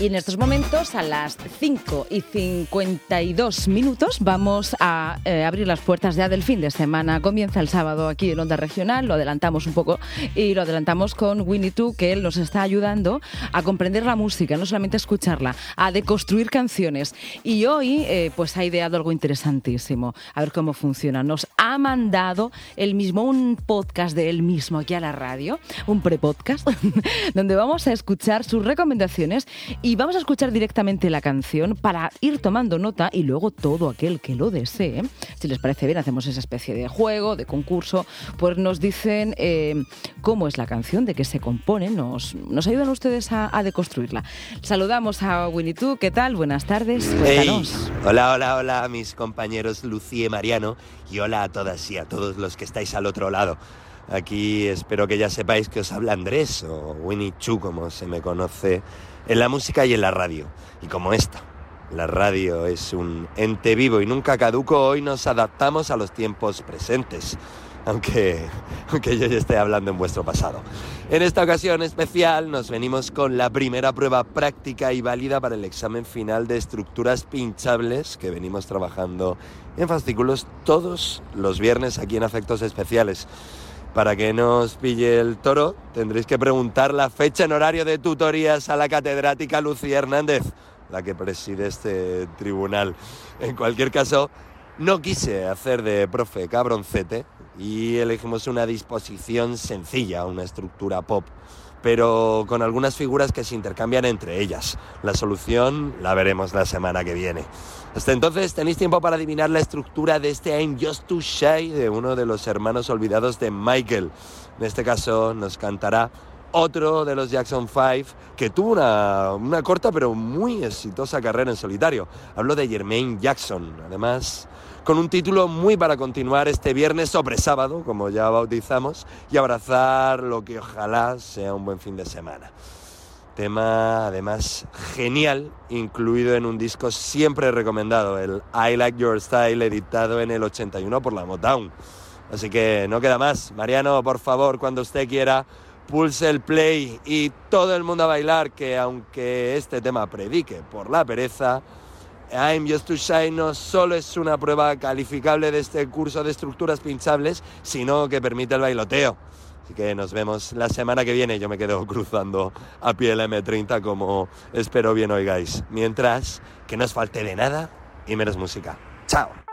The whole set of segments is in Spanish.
Y en estos momentos, a las 5 y 52 minutos, vamos a eh, abrir las puertas ya del fin de semana. Comienza el sábado aquí en Onda Regional, lo adelantamos un poco y lo adelantamos con Winnie Two, que él nos está ayudando a comprender la música, no solamente escucharla, a deconstruir canciones. Y hoy, eh, pues ha ideado algo interesantísimo. A ver cómo funciona. Nos ha mandado él mismo un podcast de él mismo aquí a la radio, un pre-podcast, donde vamos a escuchar sus recomendaciones vamos a escuchar directamente la canción para ir tomando nota y luego todo aquel que lo desee, si les parece bien, hacemos esa especie de juego, de concurso, pues nos dicen eh, cómo es la canción, de qué se compone, nos, nos ayudan ustedes a, deconstruirla. Saludamos a Winnie Two, ¿qué tal? Buenas tardes, Hola, hola, hola, mis compañeros Lucía y Mariano, y hola a todas y a todos los que estáis al otro lado. Aquí espero que ya sepáis que os habla Andrés, o Winnie Chu, como se me conoce en la música y en la radio. Y como esta, la radio es un ente vivo y nunca caduco, hoy nos adaptamos a los tiempos presentes, aunque, aunque yo ya esté hablando en vuestro pasado. En esta ocasión especial nos venimos con la primera prueba práctica y válida para el examen final de estructuras pinchables que venimos trabajando en fascículos todos los viernes aquí en Afectos Especiales. Para que no os pille el toro, tendréis que preguntar la fecha en horario de tutorías a la catedrática Lucía Hernández, la que preside este tribunal. En cualquier caso, no quise hacer de profe cabroncete y elegimos una disposición sencilla, una estructura pop pero con algunas figuras que se intercambian entre ellas. La solución la veremos la semana que viene. Hasta entonces tenéis tiempo para adivinar la estructura de este I'm Just Too Shy de uno de los hermanos olvidados de Michael. En este caso nos cantará otro de los Jackson 5 que tuvo una, una corta pero muy exitosa carrera en solitario. Hablo de Jermaine Jackson. Además, con un título muy para continuar este viernes sobre sábado, como ya bautizamos, y abrazar lo que ojalá sea un buen fin de semana. Tema además genial, incluido en un disco siempre recomendado, el I Like Your Style, editado en el 81 por la Motown. Así que no queda más. Mariano, por favor, cuando usted quiera, pulse el play y todo el mundo a bailar, que aunque este tema predique por la pereza, I'm Just Too Shy no solo es una prueba calificable de este curso de estructuras pinchables, sino que permite el bailoteo. Así que nos vemos la semana que viene. Yo me quedo cruzando a pie el M30 como espero bien oigáis. Mientras, que no os falte de nada y menos música. ¡Chao!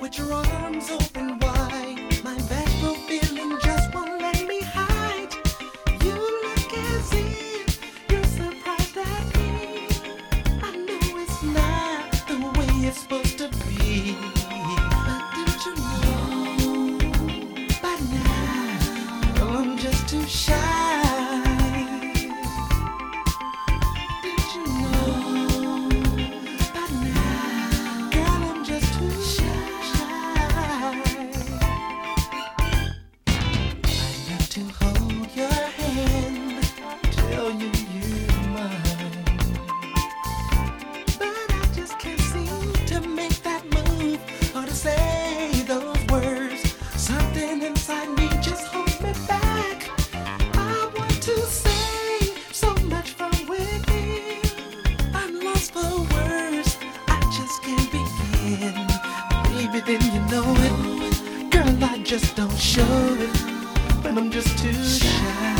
with your arms open wide. just don't show it, but I'm just too shy.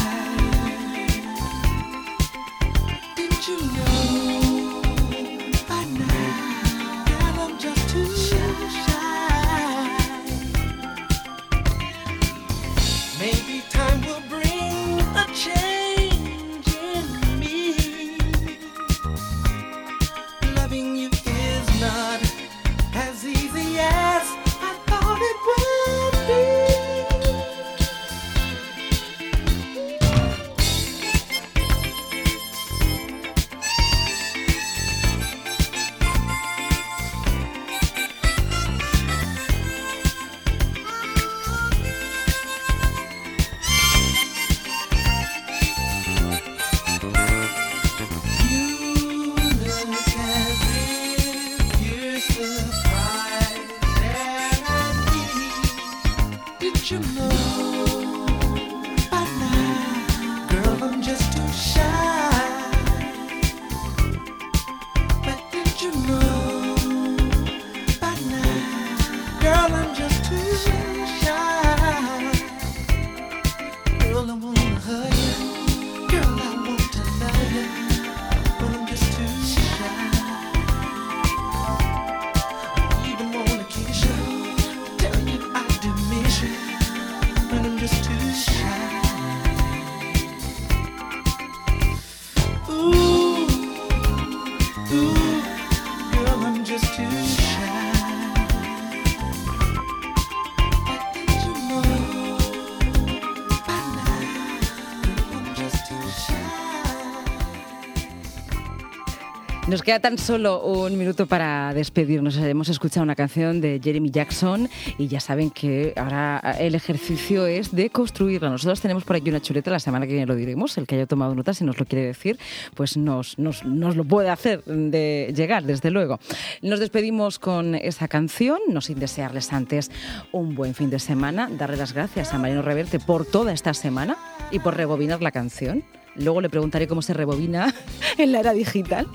Nos queda tan solo un minuto para despedirnos. Hemos escuchado una canción de Jeremy Jackson y ya saben que ahora el ejercicio es de construirla. Nosotros tenemos por aquí una chuleta, la semana que viene lo diremos. El que haya tomado nota, si nos lo quiere decir, pues nos, nos, nos lo puede hacer de llegar, desde luego. Nos despedimos con esa canción, no sin desearles antes un buen fin de semana, darle las gracias a Mariano Reverte por toda esta semana y por rebobinar la canción. Luego le preguntaré cómo se rebobina en la era digital.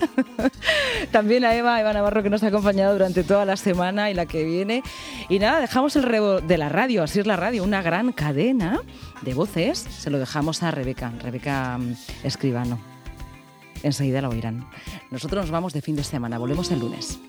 También a Eva, Eva Navarro, que nos ha acompañado durante toda la semana y la que viene. Y nada, dejamos el rebo de la radio, así es la radio, una gran cadena de voces. Se lo dejamos a Rebeca, Rebeca mm, Escribano. Enseguida la oirán. Nosotros nos vamos de fin de semana, volvemos el lunes.